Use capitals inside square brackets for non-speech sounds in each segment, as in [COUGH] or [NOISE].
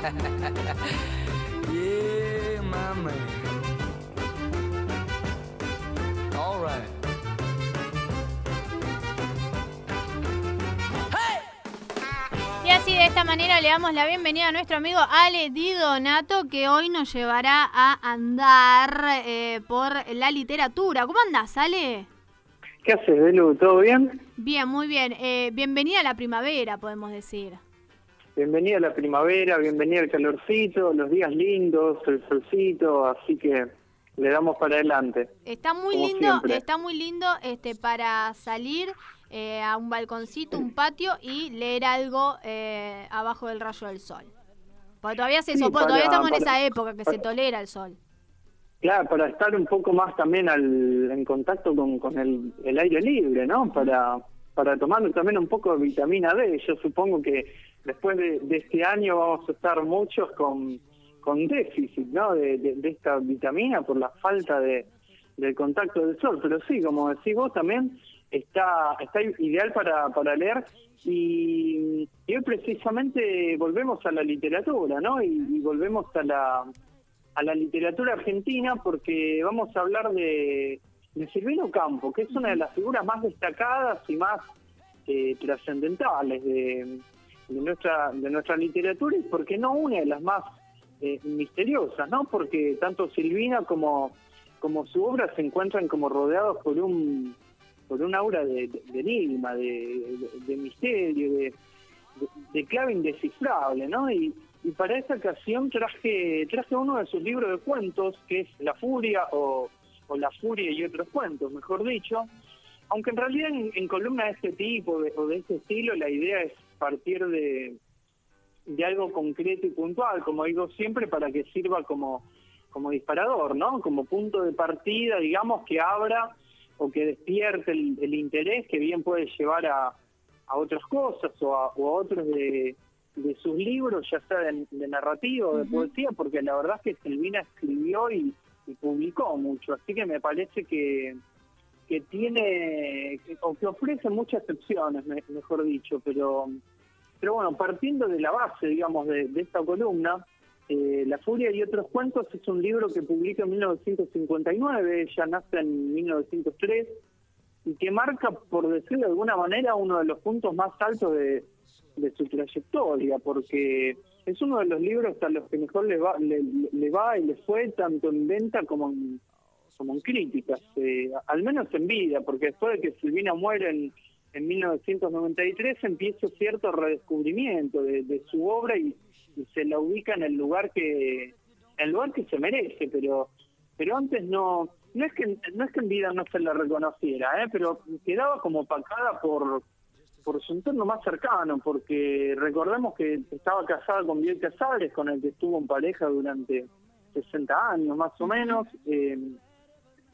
[LAUGHS] yeah, my man. All right. Y así de esta manera le damos la bienvenida a nuestro amigo Ale Di Donato que hoy nos llevará a andar eh, por la literatura. ¿Cómo andás, Ale? ¿Qué haces, Belu? ¿Todo bien? Bien, muy bien. Eh, bienvenida a la primavera, podemos decir. Bienvenida la primavera, bienvenida al calorcito, los días lindos, el solcito, así que le damos para adelante. Está muy lindo, siempre. está muy lindo este para salir eh, a un balconcito, un patio y leer algo eh, abajo del rayo del sol. Porque todavía se Sí, soporta, todavía estamos en esa época que se tolera el sol. Claro, para estar un poco más también al, en contacto con, con el, el aire libre, ¿no? Para, para tomar también un poco de vitamina D. Yo supongo que después de, de este año vamos a estar muchos con, con déficit, ¿no? De, de- esta vitamina por la falta de, del contacto del sol. Pero sí, como decís vos también, está, está ideal para, para leer. Y, hoy precisamente volvemos a la literatura, ¿no? Y, y volvemos a la a la literatura argentina porque vamos a hablar de, de Silvino Campo, que es una de las figuras más destacadas y más eh, trascendentales de, de nuestra de nuestra literatura y porque no una de las más eh, misteriosas, ¿no? Porque tanto Silvina como como su obra se encuentran como rodeados por un por un aura de, de- de enigma, de, de- misterio, de, clave indescifrable, ¿no? Y, y para esta ocasión traje traje uno de sus libros de cuentos, que es La Furia o, o La Furia y otros cuentos, mejor dicho. Aunque en realidad en, en columna de este tipo de- o de este estilo la idea es partir de, de algo concreto y puntual, como digo siempre, para que sirva como, como disparador, ¿no? Como punto de partida, digamos, que abra o que despierte el, el interés que bien puede llevar a, a otras cosas o a, o a otros de, de sus libros, ya sea de, de narrativa o de poesía, porque la verdad es que Silvina escribió y, y publicó mucho, así que me parece que que tiene que- ofrece muchas me- mejor dicho, pero pero bueno, partiendo de la base, digamos, de, de esta columna, eh, La Furia y otros cuentos es un libro que publica en 1959, ella nace en 1903, y que marca, por decirlo de alguna manera, uno de los puntos más altos de, de su trayectoria, porque es uno de los libros a los que mejor le va, le, le va y le fue tanto en venta como en, como en críticas, eh, al menos en vida, porque después de que Silvina muere en, en 1993 empieza cierto redescubrimiento de, de su obra y, y se la ubica en el lugar que en el lugar que se merece, pero pero antes no no es que no es que en vida no se la reconociera, ¿eh? pero quedaba como opacada por por su entorno más cercano, porque recordemos que estaba casada con Biel Casares, con el que estuvo en pareja durante 60 años más o menos. eh,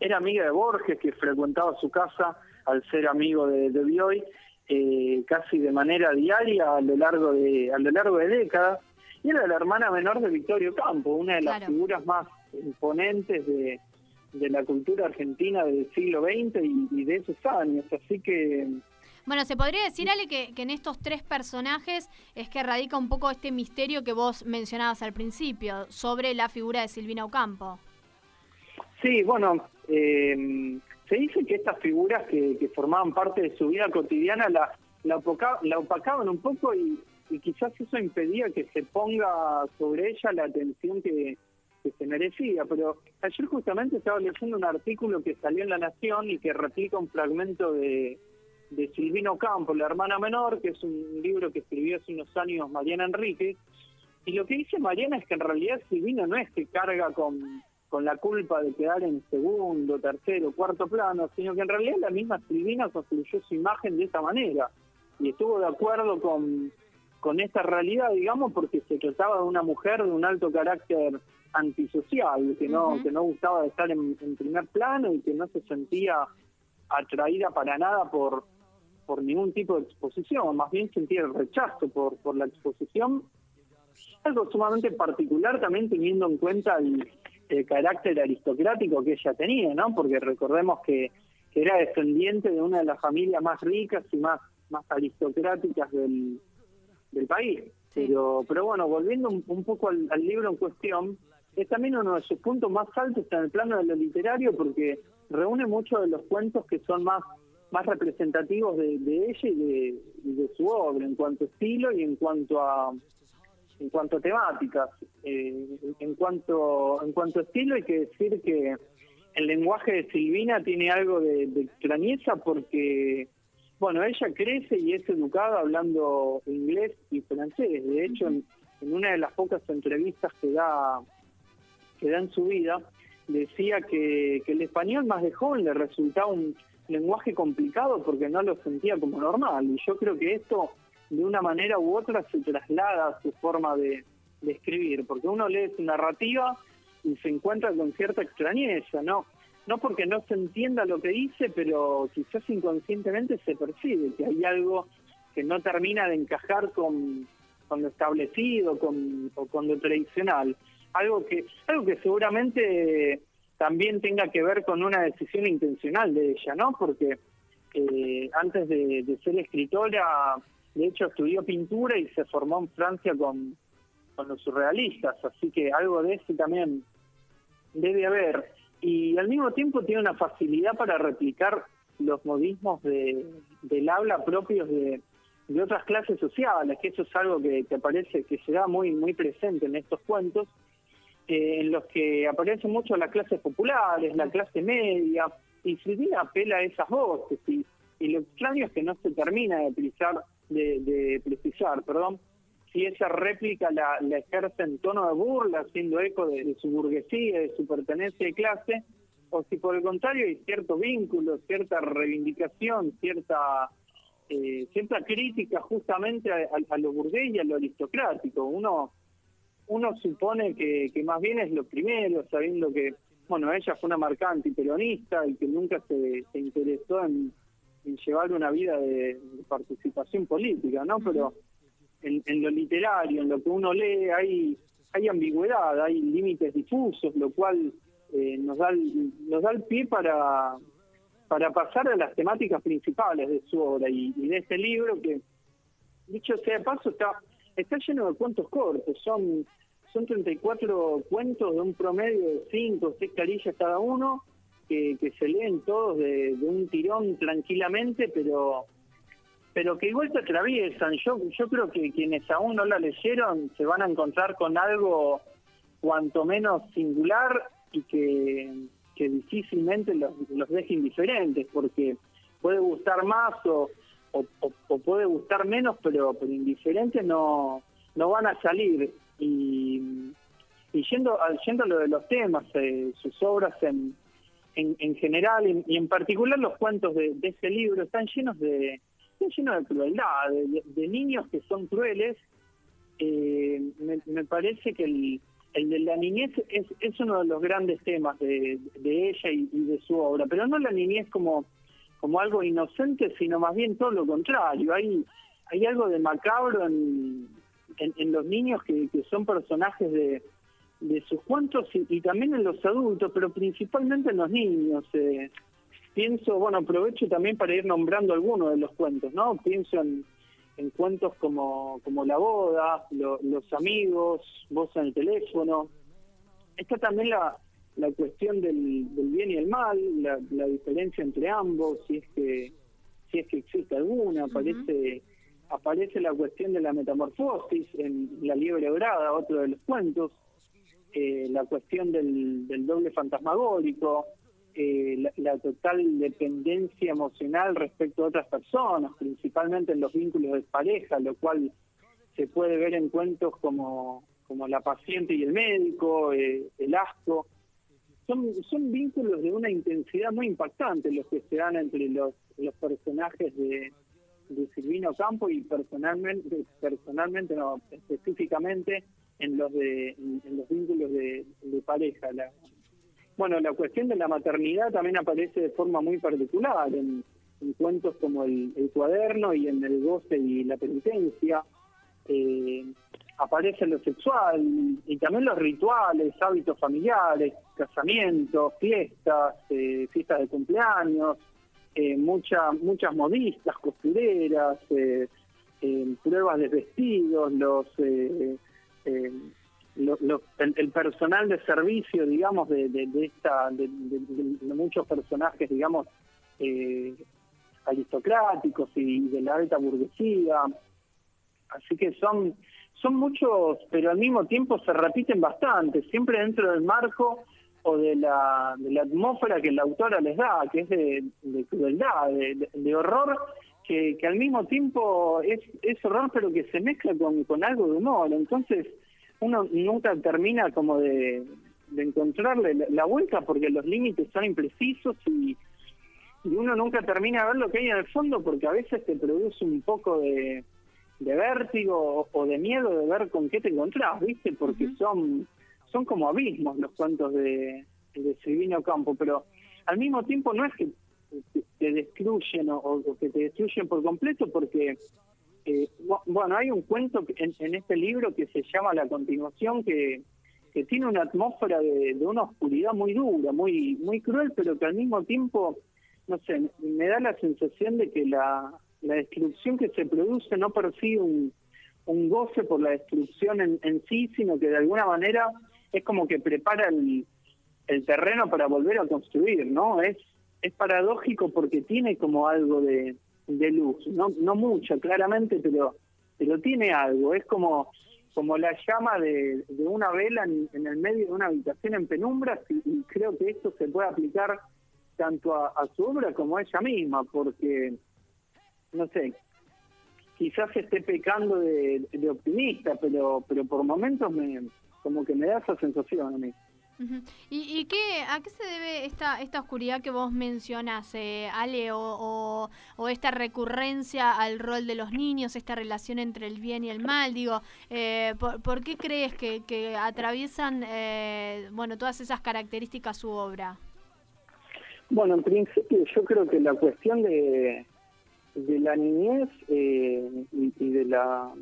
era amiga de Borges, que frecuentaba su casa al ser amigo de, de Bioy, eh, casi de manera diaria a lo largo de a lo largo de décadas. Y era la hermana menor de Victorio Campo, una de las Claro. figuras más imponentes de, de la cultura argentina del siglo XX y, y de esos años. Así que Bueno, se podría decir, Ale, que, que en estos tres personajes es que radica un poco este misterio que vos mencionabas al principio sobre la figura de Silvina Ocampo. Sí, bueno, eh, se dice que estas figuras que, formaban parte de su vida cotidiana la, la, opacaban un poco y, quizás eso impedía que se ponga sobre ella la atención que, que se merecía. Pero ayer justamente estaba leyendo un artículo que salió en La Nación y que replica un fragmento de, de Silvino Campo, la hermana menor, que es un libro que escribió hace unos años Mariana Enrique. Y lo que dice Mariana es que en realidad Silvino no es que carga con, con la culpa de quedar en segundo, tercero, cuarto plano, sino que en realidad la misma Silvina construyó su imagen de esa manera. Y estuvo de acuerdo con, con esta realidad, digamos, porque se trataba de una mujer de un alto carácter antisocial, que no, que no gustaba de estar en, en primer plano y que no se sentía atraída para nada por, por ningún tipo de exposición, más bien sentía el rechazo por, por la exposición. Algo sumamente particular también teniendo en cuenta el, el carácter aristocrático que ella tenía, ¿no? Porque recordemos que, que era descendiente de una de las familias más ricas y más, más aristocráticas del, del país. Pero, pero bueno, volviendo un, un poco al, al libro en cuestión, es también uno de sus puntos más altos en el plano de lo literario porque reúne muchos de los cuentos que son más más representativos de, de ella y de, y de su obra en cuanto a estilo y en cuanto a en cuanto a temáticas Eh, en cuanto en cuanto a estilo hay que decir que el lenguaje de Silvina tiene algo de, de extrañeza porque bueno ella crece y es educada hablando inglés y francés de hecho en, en una de las pocas entrevistas que da que da en su vida decía que, que el español más de joven le resultaba un lenguaje complicado porque no lo sentía como normal. Y yo creo que esto, de una manera u otra, se traslada a su forma de, escribir, porque uno lee su narrativa y se encuentra con cierta extrañeza, ¿no? No porque no se entienda lo que dice, pero quizás inconscientemente se percibe que hay algo que no termina de encajar con, con lo establecido con, o con lo tradicional. Algo que, algo que seguramente también tenga que ver con una decisión intencional de ella, ¿no? Porque eh, antes de, ser escritora, de hecho estudió pintura y se formó en Francia con, los surrealistas, así que algo de eso también debe haber. Y al mismo tiempo tiene una facilidad para replicar los modismos de, del habla propios de, otras clases sociales, que eso es algo que, aparece, que se da muy, muy presente en estos cuentos, eh, en los que aparecen mucho las clases populares, la clase media, y Silvina apela a esas voces, y, y lo extraño es que no se termina de precisar, de, de precisar perdón, si esa réplica la, la, ejerce en tono de burla, haciendo eco de, su burguesía, de su pertenencia de clase, o si por el contrario hay cierto vínculo, cierta reivindicación, cierta eh, cierta crítica justamente a, a, a, lo burgués y a lo aristocrático. Uno uno supone que, que más bien es lo primero, sabiendo que, bueno, ella fue una marca antiperonista y que nunca se, se interesó en, en, llevar una vida de, de participación política, ¿no? Pero en, en, lo literario, en lo que uno lee, hay, hay ambigüedad, hay límites difusos, lo cual eh, nos, da el, nos da el pie para, para pasar a las temáticas principales de su obra y, y de este libro que, dicho sea de paso, está está lleno de cuentos cortos, son son 34 cuentos de un promedio de 5 o 6 carillas cada uno, que, se leen todos de, un tirón tranquilamente, pero pero que igual se atraviesan. Yo, yo creo que quienes aún no la leyeron se van a encontrar con algo cuanto menos singular y que, que difícilmente los, los deje indiferentes, porque puede gustar más o, o, puede gustar menos, pero, pero indiferentes no, no van a salir. Y, y yendo, yendo a lo de los temas, eh, sus obras en, en, en general y, en particular los cuentos de, de ese libro están llenos de, están llenos de crueldad, de, niños que son crueles. Eh, me, me, parece que el, el de la niñez es, es uno de los grandes temas de, de ella y, y de su obra, pero no la niñez como como algo inocente, sino más bien todo lo contrario. Hay, hay algo de macabro en, en, en los niños que, que, son personajes de, de sus cuentos y, y, también en los adultos, pero principalmente en los niños. Eh, pienso, bueno, aprovecho también para ir nombrando algunos de los cuentos, ¿no? Pienso en, en cuentos como, como La Boda, lo, Los Amigos, Voz en el Teléfono. Está también la, la cuestión del, del, bien y el mal, la, la, diferencia entre ambos, si es que si es que existe alguna, aparece uh -huh. aparece la cuestión de la metamorfosis en La liebre dorada, otro de los cuentos, eh, la cuestión del, doble fantasmagórico, eh, la, total dependencia emocional respecto a otras personas, principalmente en los vínculos de pareja, lo cual se puede ver en cuentos como, como La paciente y el médico, eh, El asco, son, son vínculos de una intensidad muy impactante los que se dan entre los, los personajes de, de Silvino Campo y personalmente, personalmente no, específicamente en los de en, los vínculos de, pareja. La, bueno, la cuestión de la maternidad también aparece de forma muy particular en, en cuentos como el, cuaderno y en el goce y la penitencia. Eh, aparece lo sexual y también los rituales, hábitos familiares, casamientos, fiestas, eh, fiestas de cumpleaños, eh, mucha, muchas modistas, costureras, eh, eh, pruebas de vestidos, los, eh, lo- el, el personal de servicio, digamos, de, de, esta, de, de- muchos personajes, digamos, eh, aristocráticos y de la alta burguesía. Así que son, son muchos, pero al mismo tiempo se repiten bastante, siempre dentro del marco o de la, de la atmósfera que la autora les da, que es de, de crueldad, de horror, que, que al mismo tiempo es, es horror, pero que se mezcla con, con algo de humor. Entonces, uno nunca termina como de, de encontrarle la, la vuelta porque los límites son imprecisos y, y uno nunca termina de ver lo que hay en el fondo porque a veces te produce un poco de, de vértigo o, o de miedo de ver con qué te encontrás, ¿viste? Porque son son como abismos los cuentos de, de Silvino Campo, pero al mismo tiempo no es que te, destruyen o, que te destruyen por completo porque eh, bu- bueno, hay un cuento en, en este libro que se llama La continuación que, que tiene una atmósfera de, una oscuridad muy dura, muy muy cruel, pero que al mismo tiempo, no sé, me da la sensación de que la, la destrucción que se produce no persigue un, un goce por la destrucción en, en sí, sino que de alguna manera es como que prepara el, el terreno para volver a construir, ¿no? Es, es paradójico porque tiene como algo de, de luz, no, no mucha, claramente, pero, pero tiene algo, es como, como la llama de, de una vela en, el medio de una habitación en penumbras y, creo que esto se puede aplicar tanto a, a su obra como a ella misma, porque, no sé, quizás esté pecando de, de optimista, pero, pero por momentos me, como que me da esa sensación a mí. ¿Y, y qué, a qué se debe esta, esta oscuridad que vos mencionás, eh, Ale, o, esta recurrencia al rol de los niños, esta relación entre el bien y el mal? Digo, eh, ¿por, qué crees que, que atraviesan eh, bueno, todas esas características su obra? Bueno, en principio yo creo que la cuestión de, de la niñez eh, y, y de la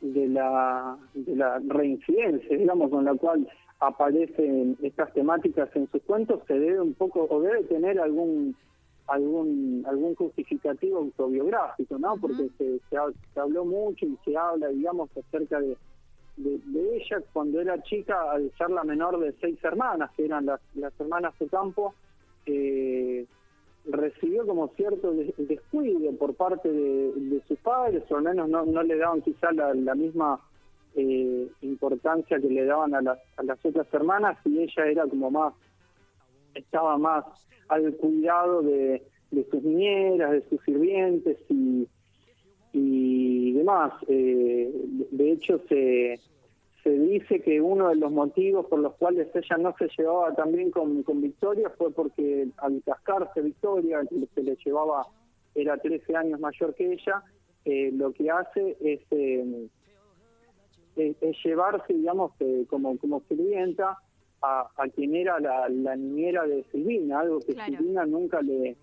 de la de la reincidencia, digamos, con la cual aparecen estas temáticas en sus cuentos se debe un poco o debe tener algún algún algún justificativo autobiográfico, ¿no? Porque se, se, ha- se habló mucho y se habla, digamos, acerca de, de, de ella cuando era chica, al ser la menor de seis hermanas, que eran las, las hermanas de campo, eh, recibió como cierto des- descuido por parte de, sus padres, o al menos no, no le daban quizá la, la misma eh, importancia que le daban a las, a las otras hermanas y ella era como más, estaba más al cuidado de, de sus niñeras, de sus sirvientes y, y demás. Eh, de hecho, se, se dice que uno de los motivos por los cuales ella no se llevaba tan bien con, con Victoria fue porque al cascarse Victoria, que se le llevaba, era 13 años mayor que ella, eh, lo que hace es, eh, es, es llevarse, digamos, eh, como, como sirvienta a, a quien era la, la niñera de Silvina, algo que Claro. Silvina nunca le,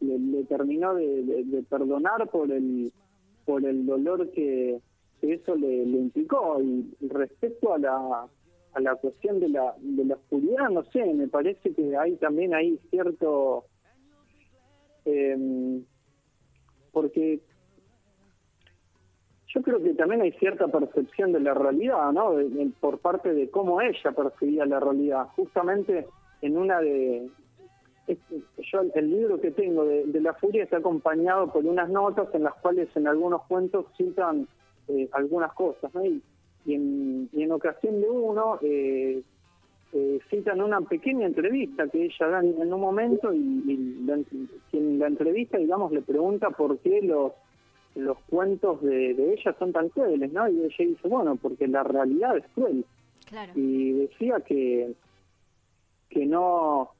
le, le terminó de, de- de perdonar por el por el dolor que, que eso le, le implicó y respecto a la a la cuestión de la de la oscuridad no sé me parece que hay también hay cierto eh, porque yo creo que también hay cierta percepción de la realidad, ¿no? De- por parte de cómo ella percibía la realidad. Justamente en una de... Yo el libro que tengo de La Furia está acompañado por unas notas en las cuales en algunos cuentos citan eh, algunas cosas, ¿no? Y, y en, y en ocasión de uno eh, eh, citan una pequeña entrevista que ella da en, un momento y, y la, quien la entrevista, digamos, le pregunta por qué los los cuentos de, de ella son tan crueles, ¿no? Y ella dice, bueno, porque la realidad es cruel. Claro. Y decía que, que no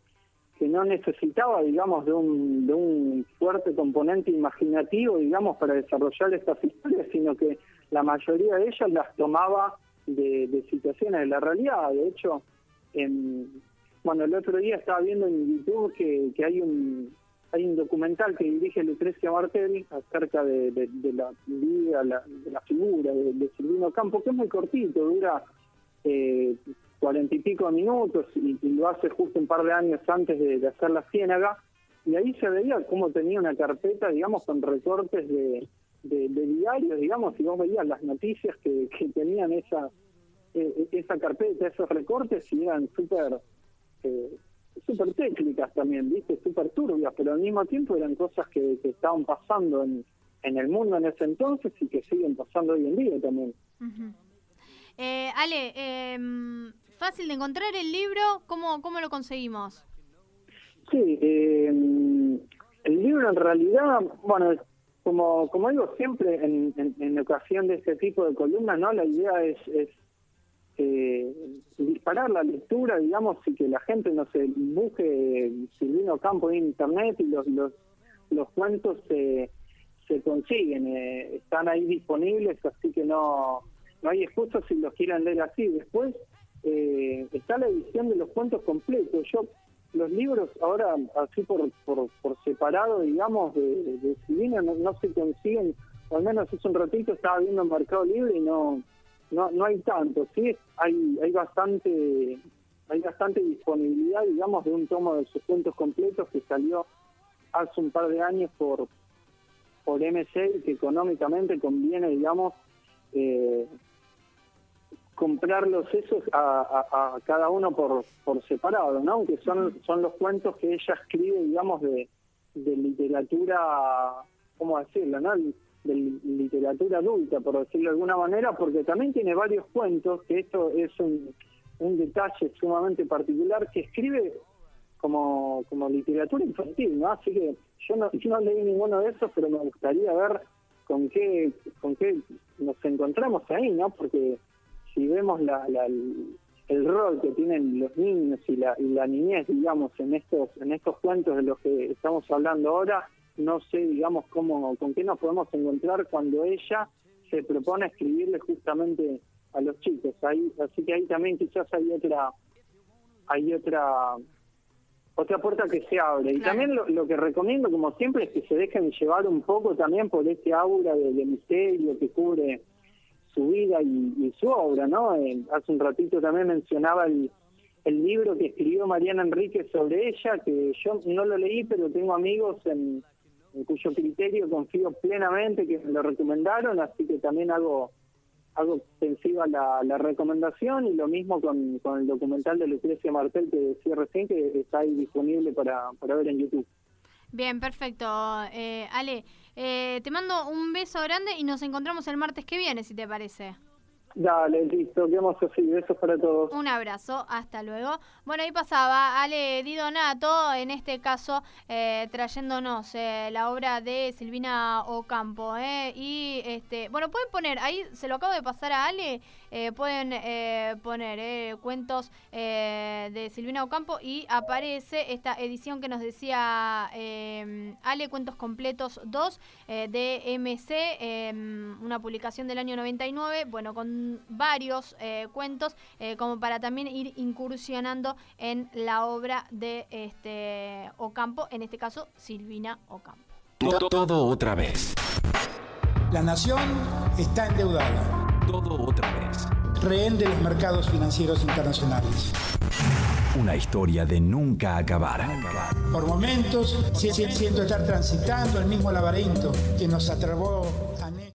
que no necesitaba, digamos, de un, de un fuerte componente imaginativo, digamos, para desarrollar estas historias, sino que la mayoría de ellas las tomaba de, situaciones de la realidad. De hecho, en, bueno, el otro día estaba viendo en YouTube que, que hay un hay un documental que dirige Lucrecia Martelli acerca de, la vida, la, figura de, Silvino Campo, que es muy cortito, dura eh, cuarenta y pico minutos y, y lo hace justo un par de años antes de hacer La Ciénaga, y ahí se veía cómo tenía una carpeta, digamos, con recortes de, de, diarios, digamos, y vos veías las noticias que, que tenían esa eh, esa carpeta, esos recortes, y eran súper eh, super técnicas también, ¿viste? Súper turbias, pero al mismo tiempo eran cosas que, que estaban pasando en, en el mundo en ese entonces y que siguen pasando hoy en día también. eh, Ale, eh, fácil de encontrar el libro, ¿cómo, cómo lo conseguimos? Sí, eh, el libro en realidad, bueno, como, como digo siempre en, en, ocasión de este tipo de columnas, ¿no? La idea es, es eh, disparar la lectura, digamos, y que la gente no se busque Silvino Campo en internet y los los, los cuentos se, se consiguen, eh, están ahí disponibles, así que no no hay excusa si los quieren leer así. Después eh, está la edición de los cuentos completos. Yo los libros ahora así por, por, separado, digamos, de, de, no, no, se consiguen, al menos hace un ratito estaba viendo en Mercado Libre y no no no hay tanto, sí hay hay bastante hay bastante disponibilidad, digamos, de un tomo de sus cuentos completos que salió hace un par de años por por MC que económicamente conviene, digamos, eh, comprarlos esos a, cada uno por, por separado, ¿no? Aunque son, son los cuentos que ella escribe, digamos, de, de literatura, ¿cómo decirlo, no? De literatura adulta, por decirlo de alguna manera, porque también tiene varios cuentos, que esto es un, un detalle sumamente particular, que escribe como, como literatura infantil, ¿no? Así que yo no, yo no leí ninguno de esos, pero me gustaría ver con qué, con qué nos encontramos ahí, ¿no? Porque si vemos la, el rol que tienen los niños y la, y la niñez, digamos, en estos, en estos cuentos de los que estamos hablando ahora, no sé, digamos, cómo, con qué nos podemos encontrar cuando ella se propone escribirle justamente a los chicos. Ahí, así que ahí también quizás hay otra, hay otra otra puerta que se abre. Y también lo, que recomiendo, como siempre, es que se dejen llevar un poco también por este aura de, de misterio que cubre su vida y, su obra, ¿no? Eh, hace un ratito también mencionaba el, el libro que escribió Mariana Enrique sobre ella, que yo no lo leí, pero tengo amigos en, cuyo criterio confío plenamente que me lo recomendaron, así que también hago hago extensiva la, la recomendación y lo mismo con, con el documental de Lucrecia Martel que decía recién que está ahí disponible para, para ver en YouTube. Bien, perfecto. Eh, Ale, eh, te mando un beso grande y nos encontramos el martes que viene, si te parece. Dale, listo, quedamos así. Besos para todos. Un abrazo, hasta luego. Bueno, ahí pasaba Ale Di Donato, en este caso eh, trayéndonos eh, la obra de Silvina Ocampo. Eh, y este, bueno, pueden poner, ahí se lo acabo de pasar a Ale, eh, pueden poner cuentos de Silvina Ocampo y aparece esta edición que nos decía Ale, Cuentos Completos 2 de MC, una publicación del año 99, bueno, con varios eh, cuentos, eh, como para también ir incursionando en la obra de este Ocampo, en este caso Silvina Ocampo. Todo otra vez. La nación está endeudada. Todo otra vez. Rehén de los mercados financieros internacionales. Una historia de nunca acabar. Por momentos siento estar transitando el mismo laberinto que nos atrapó